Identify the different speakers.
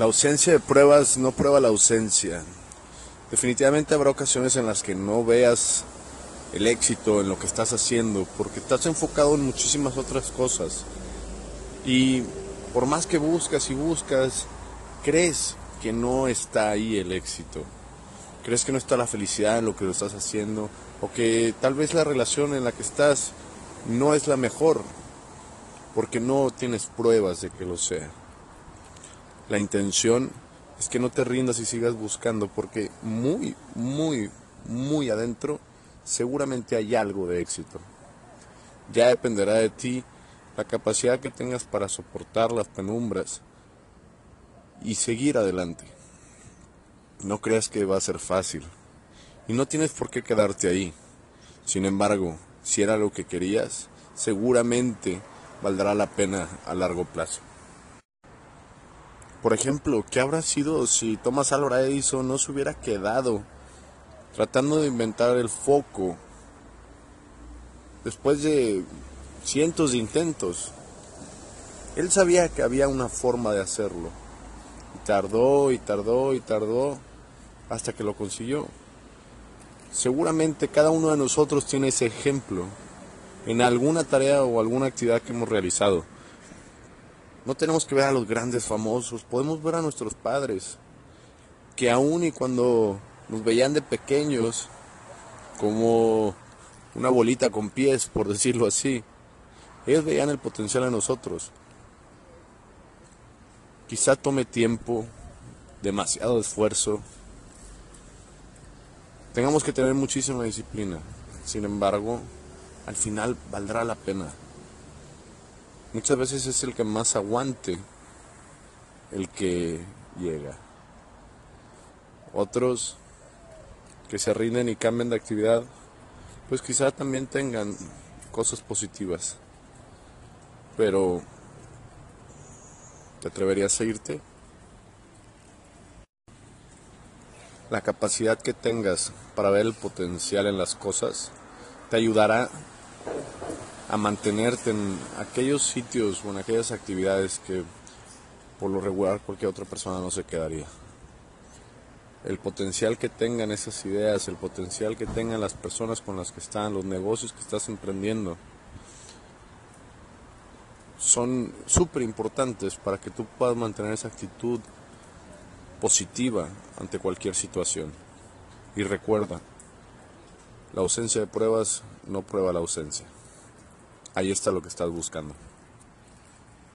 Speaker 1: La ausencia de pruebas no prueba la ausencia. Definitivamente habrá ocasiones en las que no veas el éxito en lo que estás haciendo porque estás enfocado en muchísimas otras cosas. Y por más que buscas y buscas, crees que no está ahí el éxito. Crees que no está la felicidad en lo que lo estás haciendo o que tal vez la relación en la que estás no es la mejor porque no tienes pruebas de que lo sea. La intención es que no te rindas y sigas buscando porque muy, muy, muy adentro seguramente hay algo de éxito. Ya dependerá de ti la capacidad que tengas para soportar las penumbras y seguir adelante. No creas que va a ser fácil y no tienes por qué quedarte ahí. Sin embargo, si era lo que querías, seguramente valdrá la pena a largo plazo. Por ejemplo, ¿qué habrá sido si Thomas Alva Edison no se hubiera quedado tratando de inventar el foco después de cientos de intentos? Él sabía que había una forma de hacerlo. Y tardó y tardó y tardó hasta que lo consiguió. Seguramente cada uno de nosotros tiene ese ejemplo en alguna tarea o alguna actividad que hemos realizado. No tenemos que ver a los grandes famosos, podemos ver a nuestros padres, que aún y cuando nos veían de pequeños, como una bolita con pies, por decirlo así, ellos veían el potencial en nosotros. Quizá tome tiempo, demasiado esfuerzo, tengamos que tener muchísima disciplina, sin embargo, al final valdrá la pena muchas veces es el que más aguante el que llega. Otros que se rinden y cambian de actividad, pues quizá también tengan cosas positivas. Pero, ¿te atreverías a irte? La capacidad que tengas para ver el potencial en las cosas te ayudará a mantenerte en aquellos sitios o en aquellas actividades que por lo regular cualquier otra persona no se quedaría. El potencial que tengan esas ideas, el potencial que tengan las personas con las que están, los negocios que estás emprendiendo, son súper importantes para que tú puedas mantener esa actitud positiva ante cualquier situación. Y recuerda, la ausencia de pruebas no prueba la ausencia ahí está lo que estás buscando.